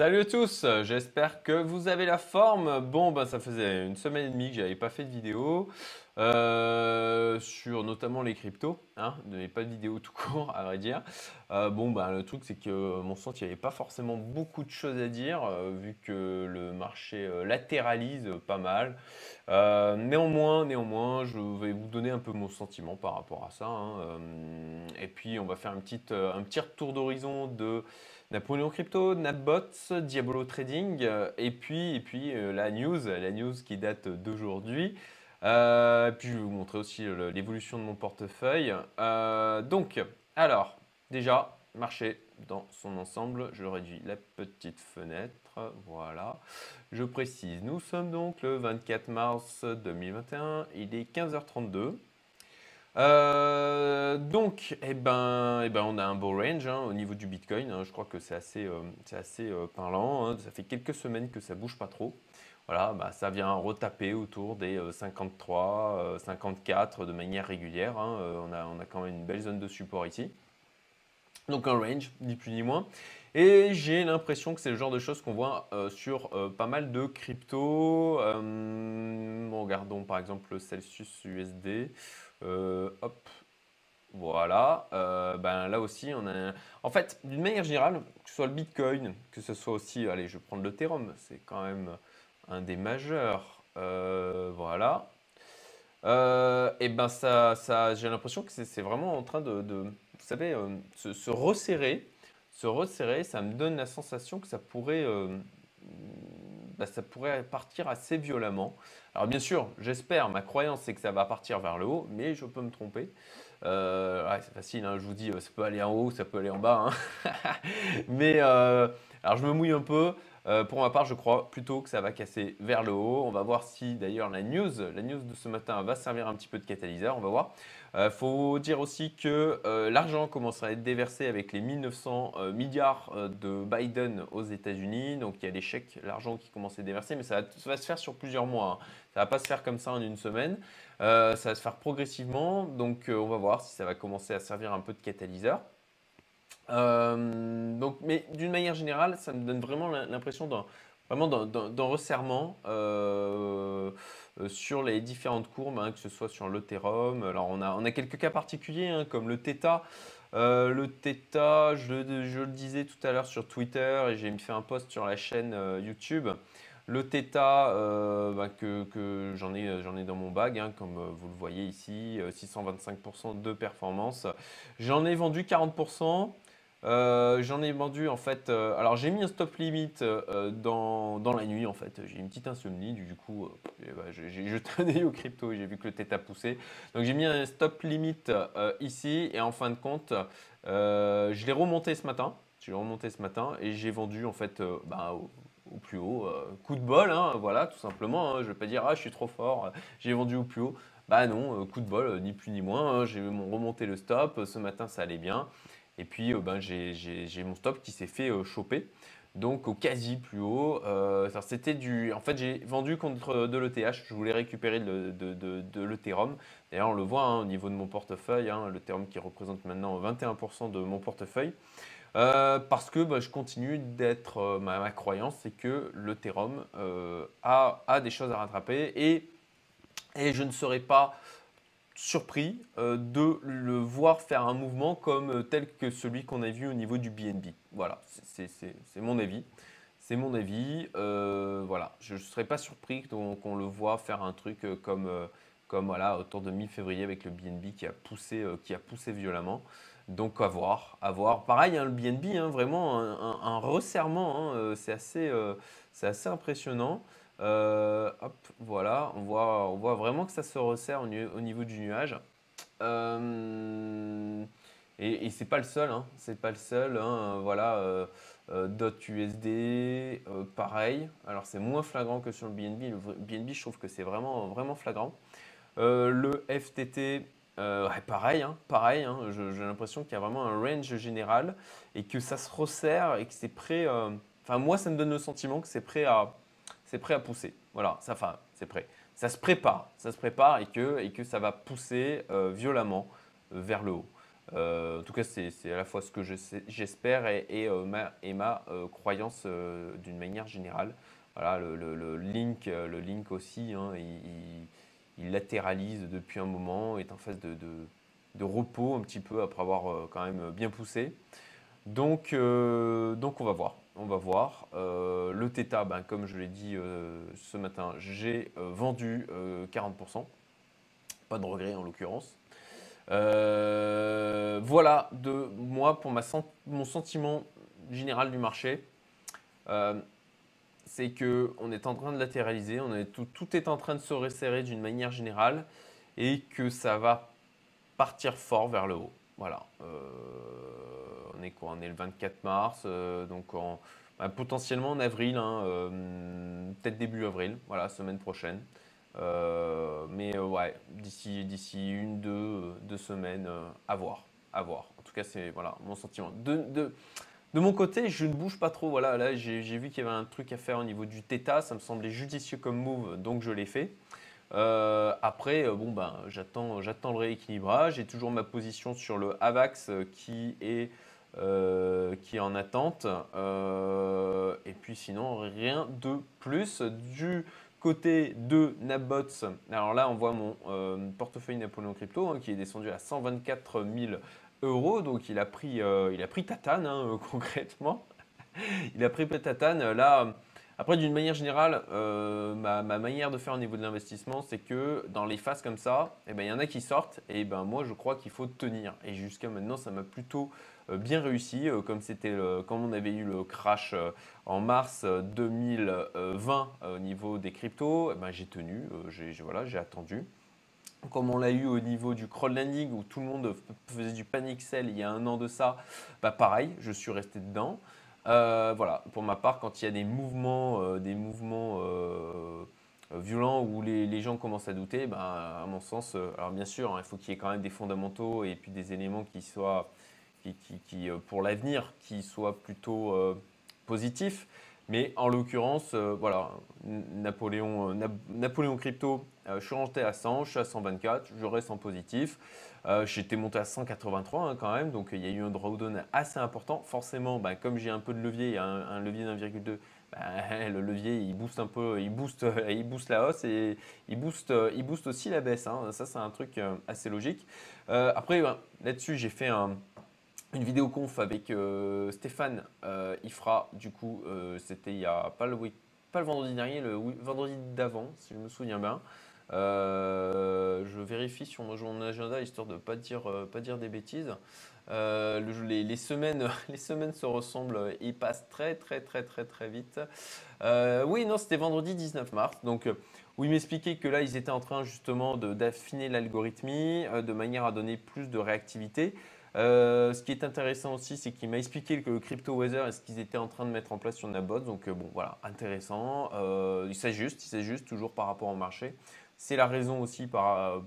Salut à tous, j'espère que vous avez la forme. Bon, ben, ça faisait une semaine et demie que j'avais pas fait de vidéo euh, sur notamment les cryptos, hein, mais pas de vidéo tout court à vrai dire. Euh, bon, ben, le truc c'est que mon sens il n'y avait pas forcément beaucoup de choses à dire euh, vu que le marché latéralise pas mal. néanmoins, néanmoins, je vais vous donner un peu mon sentiment par rapport à ça. Hein, et puis on va faire un petit, un petit tour d'horizon de Napoléon Crypto, Napbots, Diabolo Trading, et puis, et puis la news, la news qui date d'aujourd'hui. Euh, puis je vais vous montrer aussi l'évolution de mon portefeuille. donc, alors, déjà, marché dans son ensemble. Je réduis la petite fenêtre. Voilà. Je précise, nous sommes donc le 24 mars 2021. Il est 15h32. Euh, donc, eh ben, eh ben, on a un beau range hein, au niveau du Bitcoin. Hein. je crois que c'est assez, euh, assez euh, parlant. Hein. ça fait quelques semaines que ça bouge pas trop. Voilà, bah, ça vient retaper autour des 53, 54 de manière régulière. on, a, on a quand même une belle zone de support ici. Donc un range, ni plus ni moins. Et j'ai l'impression que c'est le genre de choses qu'on voit sur pas mal de cryptos. regardons par exemple le Celsius USD. Euh, hop, voilà. Euh, ben là aussi, on a. En fait, d'une manière générale, que ce soit le Bitcoin, que ce soit aussi, allez, je vais prendre l'Ethereum, c'est quand même un des majeurs. Euh, voilà. et ben ça, ça j'ai l'impression que c'est vraiment en train de, savez, se, resserrer, se resserrer. Ça me donne la sensation que ça pourrait bah, ça pourrait partir assez violemment. Alors bien sûr, j'espère, ma croyance c'est que ça va partir vers le haut, mais je peux me tromper. Euh, c'est facile, hein, je vous dis, ça peut aller en haut, ça peut aller en bas. Hein. mais euh, alors je me mouille un peu. Euh, pour ma part, je crois plutôt que ça va casser vers le haut. On va voir si d'ailleurs la news, la news de ce matin va servir un petit peu de catalyseur. On va voir. Il euh, faut dire aussi que euh, l'argent commencera à être déversé avec les 1900 milliards de Biden aux États-Unis. Donc il y a des chèques, l'argent qui commence à être déversé, mais ça va, se faire sur plusieurs mois. Hein. Ça ne va pas se faire comme ça en une semaine. ça va se faire progressivement. Donc on va voir si ça va commencer à servir un peu de catalyseur. Euh, donc, mais d'une manière générale, ça me donne vraiment l'impression d'un vraiment d'un resserrement euh, euh, sur les différentes courbes, hein, que ce soit sur l'Ethereum. Alors on a, on a quelques cas particuliers hein, comme le Theta. le Theta, je, le disais tout à l'heure sur Twitter et j'ai fait un post sur la chaîne YouTube. Le Theta, bah, que, que j'en ai, ai, dans mon bag, hein, comme vous le voyez ici, 625% de performance. J'en ai vendu 40%. Euh, j'en ai vendu en fait. Euh, alors j'ai mis un stop limit euh, dans, dans, la nuit en fait. J'ai une petite insomnie, du coup bah, j'ai jeté crypto j'ai vu que le tête a poussé. Donc j'ai mis un stop limit ici et en fin de compte, je l'ai remonté ce matin. Je l'ai remonté ce matin et j'ai vendu en fait bah, au, plus haut. coup de bol, hein, voilà, tout simplement. Hein. je ne vais pas dire ah je suis trop fort, j'ai vendu au plus haut. Bah non, coup de bol, ni plus ni moins. Hein. j'ai remonté le stop. Ce matin ça allait bien. Et puis, euh, ben, j'ai mon stop qui s'est fait euh, choper. Donc au quasi plus haut. Euh, c'était du. En fait, j'ai vendu contre de l'ETH. Je voulais récupérer de, de, l'Ethereum. D'ailleurs, on le voit hein, au niveau de mon portefeuille. Hein, L'Ethereum qui représente maintenant 21% de mon portefeuille. parce que bah, je continue d'être. ma, croyance, c'est que l'Ethereum a, a, des choses à rattraper et, et je ne serai pas surpris euh, de le voir faire un mouvement comme euh, tel que celui qu'on a vu au niveau du BNB. Voilà, c'est mon avis. C'est mon avis. Euh, voilà, je ne serais pas surpris qu'on le voit faire un truc comme, comme autour de mi-février avec le BNB qui a poussé, qui a poussé violemment. Donc à voir, à voir. Pareil, hein, le BNB, hein, vraiment un, resserrement, hein, c'est assez impressionnant. Euh, hop, voilà, on voit, on voit vraiment que ça se resserre au, niveau du nuage. Euh, et, c'est pas le seul, hein, c'est pas le seul. Hein, voilà, euh, USD, pareil. Alors c'est moins flagrant que sur le BNB. Le BNB, je trouve que c'est vraiment, vraiment flagrant. le FTT, pareil, hein, pareil. J'ai l'impression qu'il y a vraiment un range général et que ça se resserre et que c'est prêt. Enfin, moi, ça me donne le sentiment que c'est prêt à c'est prêt à pousser. Voilà, ça, enfin, c'est prêt. Ça se prépare, ça se prépare et que, et que ça va pousser euh, violemment euh, vers le haut. en tout cas, c'est à la fois ce que j'espère et, ma, et ma croyance d'une manière générale. Voilà, le, link, le link aussi, hein, il, latéralise depuis un moment, est en phase de, de, repos un petit peu après avoir quand même bien poussé. Donc, donc on va voir on va voir. Euh, le Theta, ben, comme je l'ai dit euh, ce matin, j'ai euh, vendu 40%. Pas de regret en l'occurrence. voilà de moi pour mon sentiment général du marché. c'est que on est en train de latéraliser, tout est en train de se resserrer d'une manière générale et que ça va partir fort vers le haut. Voilà on est quoi On est le 24 mars, euh, donc bah, potentiellement en avril, hein, euh, peut-être début avril, voilà, semaine prochaine. Euh, mais ouais, d'ici, une, deux, semaines, à voir, à. En tout cas, c'est voilà mon sentiment. De, mon côté, je ne bouge pas trop. Voilà, là, j'ai, vu qu'il y avait un truc à faire au niveau du Theta. Ça me semblait judicieux comme move, donc je l'ai fait. Après, bon ben, j'attends, le rééquilibrage. J'ai toujours ma position sur le AVAX qui est euh, qui est en attente. Euh, et puis sinon, rien de plus. Du côté de Nabots, alors là, on voit mon euh, portefeuille Napoléon Crypto hein, qui est descendu à 124 000 euros. Donc il a pris, il a pris tatane hein, concrètement. il a pris tatane. Là, après, d'une manière générale, ma, manière de faire au niveau de l'investissement, c'est que dans les phases comme ça, eh ben, il y en a qui sortent et ben, moi, je crois qu'il faut tenir. Et jusqu'à maintenant, ça m'a plutôt euh, bien réussi, euh, comme c'était comme on avait eu le crash euh, en mars 2020 au niveau des cryptos, eh ben, j'ai tenu, j'ai voilà, attendu comme on l'a eu au niveau du crowdlending où tout le monde faisait du panic sell il y a un an de ça, bah pareil, je suis resté dedans. Voilà, pour ma part, quand il y a des mouvements, des mouvements violents où les, gens commencent à douter, bah, à mon sens, alors bien sûr, hein, il faut qu'il y ait quand même des fondamentaux et puis des éléments qui soient qui, euh, pour l'avenir, qui soit plutôt euh, positif. Mais en l'occurrence, euh, voilà, Napoléon, Napoléon Crypto, je suis rentré à 100, je suis à 124, je reste en positif. J'étais monté à 183 hein, quand même, donc il y a eu un drawdown assez important. Forcément, bah, comme j'ai un peu de levier, un, levier d'1,2, bah, le levier il booste un peu, il booste, il booste la hausse et il booste, aussi la baisse. Hein. Ça, c'est un truc assez logique. après, bah, là-dessus, j'ai fait un, une vidéo conf avec euh, Stéphane euh, fera Du coup, euh, c'était il y a pas le, pas le vendredi dernier, le vendredi d'avant, si je me souviens bien. Je vérifie sur mon, agenda histoire de ne pas dire, pas dire des bêtises. les, semaines, les semaines se ressemblent, ils passent très très très très très vite. oui, non, c'était vendredi 19 mars. Donc, où il m'expliquait que là, ils étaient en train justement d'affiner l'algorithmie de manière à donner plus de réactivité. Euh, ce qui est intéressant aussi, c'est qu'il m'a expliqué que le Crypto Weather est ce qu'ils étaient en train de mettre en place sur Nabot. Donc, euh, bon, voilà, intéressant. Euh, il s'ajuste, il s'ajuste toujours par rapport au marché. C'est la raison aussi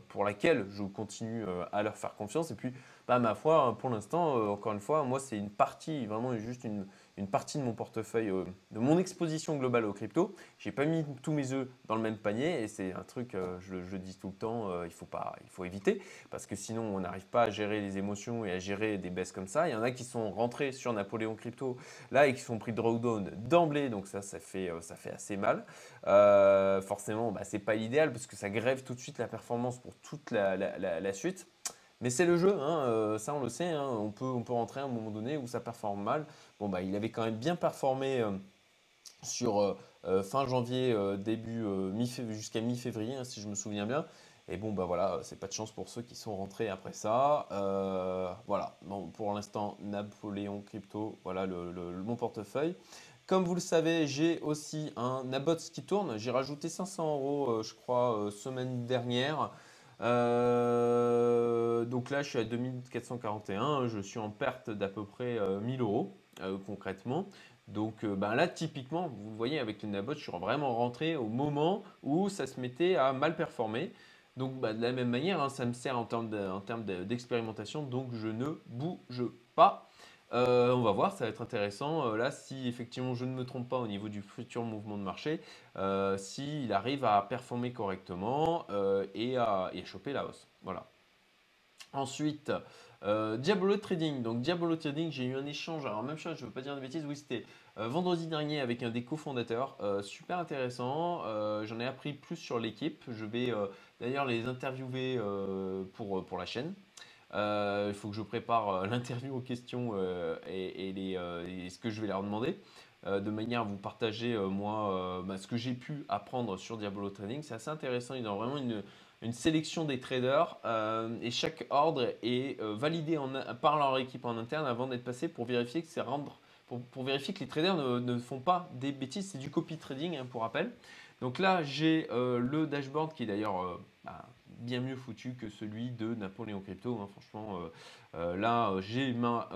pour laquelle je continue à leur faire confiance. Et puis, bah, ma foi, pour l'instant, encore une fois, moi, c'est une partie, vraiment juste une, une partie de mon portefeuille, euh, de mon exposition globale aux crypto. J'ai pas mis tous mes œufs dans le même panier et c'est un truc, euh, je, je, dis tout le temps, euh, il, faut pas, il faut éviter parce que sinon on n'arrive pas à gérer les émotions et à gérer des baisses comme ça. Il y en a qui sont rentrés sur Napoléon Crypto là et qui sont pris de drawdown d'emblée, donc ça, ça fait, ça fait assez mal. forcément, bah, c'est pas l'idéal parce que ça grève tout de suite la performance pour toute la, la suite. Mais c'est le jeu, hein, euh, ça on le sait, hein, on, peut, on peut rentrer à un moment donné où ça performe mal. Bon, bah, il avait quand même bien performé euh, sur euh, fin janvier, début, jusqu'à mi-février, hein, si je me souviens bien. Et bon, bah voilà, c'est pas de chance pour ceux qui sont rentrés après ça. voilà, bon, pour l'instant, Napoléon Crypto, voilà le, mon portefeuille. Comme vous le savez, j'ai aussi un Nabots qui tourne. J'ai rajouté 500 euros, je crois, semaine dernière. Euh, donc là, je suis à 2441. Je suis en perte d'à peu près 1000 euh, euros euh, concrètement. Donc ben là, typiquement, vous voyez avec le Nabot, je suis vraiment rentré au moment où ça se mettait à mal performer. Donc bah, de la même manière, hein, ça me sert en termes d'expérimentation. donc je ne bouge pas. Euh, on va voir, ça va être intéressant. Euh, là, si effectivement je ne me trompe pas au niveau du futur mouvement de marché, euh, s'il arrive à performer correctement et, à, choper la hausse. Voilà. Ensuite, Diabolo Trading. Donc Diabolo Trading, j'ai eu un échange. Alors même chose, je ne veux pas dire de bêtises. Oui, c'était vendredi dernier avec un des cofondateurs. Super intéressant. J'en ai appris plus sur l'équipe. Je vais d'ailleurs les interviewer pour la chaîne. Il faut que je prépare l'interview aux questions et, les, ce que je vais leur demander. de manière à vous partager moi bah, ce que j'ai pu apprendre sur Diabolo Trading. C'est assez intéressant. Ils ont vraiment une, sélection des traders euh, et chaque ordre est euh, validé par leur équipe en interne avant d'être passé pour vérifier que c'est rendre pour, vérifier que les traders ne, font pas des bêtises. C'est du copy trading hein, pour rappel. Donc là j'ai euh, le dashboard qui est d'ailleurs bah, bien mieux foutu que celui de Napoléon Crypto. Hein. franchement là j'ai ma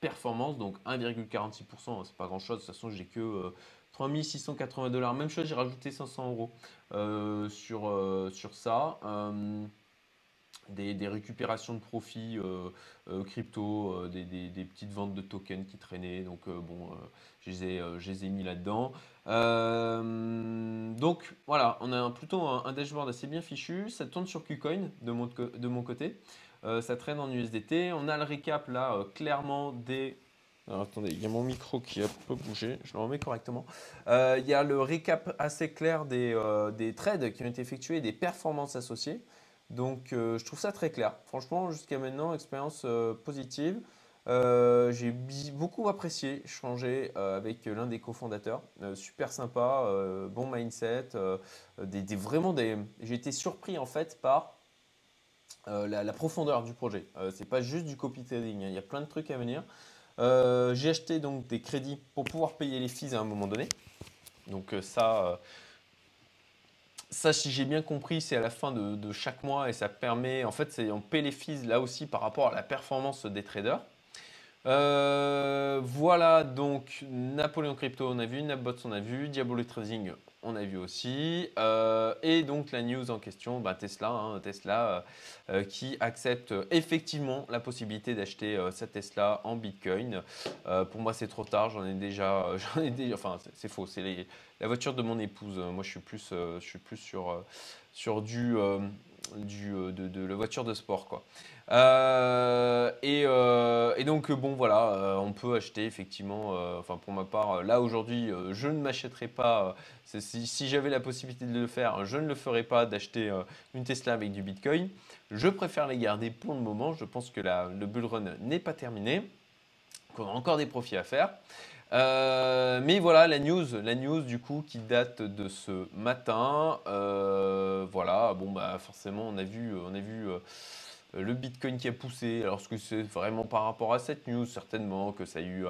performance donc 1,46%, c'est pas grand chose. De toute façon j'ai que 3680 dollars. Même chose, j'ai rajouté 500 euros euh, sur, euh, sur ça. Euh, des, récupérations de profits crypto, des, petites ventes de tokens qui traînaient. Donc, bon, je les, ai, mis là-dedans. donc, voilà, on a plutôt un, dashboard assez bien fichu. Ça tourne sur KuCoin de mon, côté. ça traîne en USDT. On a le récap là, clairement des attendez, il y a mon micro qui a un peu bougé, je le remets correctement. Euh, il y a le récap assez clair euh, des, trades qui ont été effectués des performances associées. Donc euh, je trouve ça très clair. Franchement, jusqu'à maintenant, expérience positive. J'ai beaucoup apprécié changer avec l'un des cofondateurs. super sympa, bon mindset. Des, vraiment des... J'ai été surpris en fait par la, profondeur du projet. C'est pas juste du copy trading, hein. il y a plein de trucs à venir. Euh, j'ai acheté donc des crédits pour pouvoir payer les fees à un moment donné. Donc euh, ça, euh, ça si j'ai bien compris, c'est à la fin de, chaque mois et ça permet, en fait, on paie les là aussi par rapport à la performance des traders. Voilà donc Napoléon Crypto, on a vu, Napbots, on a vu, Diabolo Trading, on a vu aussi. Euh, et donc la news en question, bah, Tesla, hein, Tesla euh, euh, qui accepte effectivement la possibilité d'acheter sa Tesla en Bitcoin. pour moi, c'est trop tard. J'en ai déjà, j'en ai déjà. Enfin, c'est faux. C'est la voiture de mon épouse. Moi, je suis plus, je suis plus sur sur du du, euh, de, la voiture de sport. Quoi. Euh, euh, et, donc, bon, voilà, on peut acheter effectivement, enfin pour ma part, là aujourd'hui, je ne m'achèterai pas, si, j'avais la possibilité de le faire, je ne le ferais pas d'acheter une Tesla avec du Bitcoin. Je préfère les garder pour le moment, je pense que la, le bull run n'est pas terminé, qu'on a encore des profits à faire. Euh, mais voilà la news, la news du coup qui date de ce matin. Euh, voilà, bon bah forcément on a vu, on a vu euh, le Bitcoin qui a poussé. Alors ce que c'est vraiment par rapport à cette news certainement que ça a eu,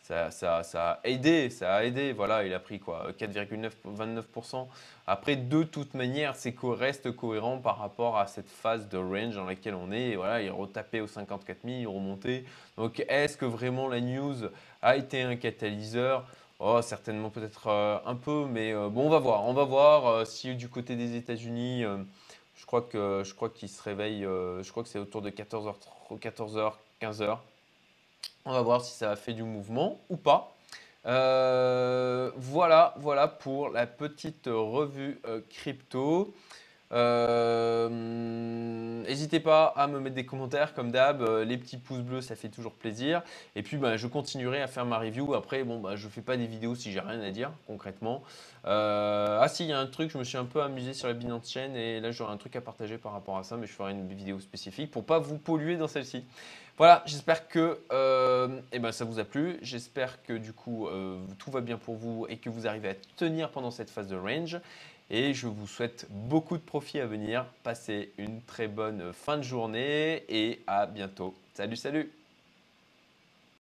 ça, ça, ça, a aidé, ça a aidé. Voilà, il a pris quoi, 4,29%. Après de toute manière, c'est qu'on reste cohérent par rapport à cette phase de range dans laquelle on est. voilà, il retapé aux 54 000, il remonté. Donc est-ce que vraiment la news a été un catalyseur? Oh, certainement peut-être euh, un peu, mais euh, bon, on va voir. On va voir euh, si du côté des États-Unis, je crois que je crois qu'ils se réveillent. je crois que c'est autour de 14h, 14h, 15h. On va voir si ça a fait du mouvement ou pas. voilà, voilà pour la petite revue crypto. Euh, n'hésitez pas à me mettre des commentaires comme d'hab, euh, les petits pouces bleus ça fait toujours plaisir. Et puis bah, je continuerai à faire ma review. Après bah, je fais pas des vidéos si j'ai rien à dire concrètement. Euh, ah si il y a un truc, je me suis un peu amusé sur la Binance Chain et là j'aurai un truc à partager par rapport à ça, mais je ferai une vidéo spécifique pour pas vous polluer dans celle-ci. Voilà, j'espère que eh ben, ça vous a plu. J'espère que du coup tout va bien pour vous et que vous arrivez à tenir pendant cette phase de range et je vous souhaite beaucoup de profit à venir. Passez une très bonne fin de journée et à bientôt. Salut, salut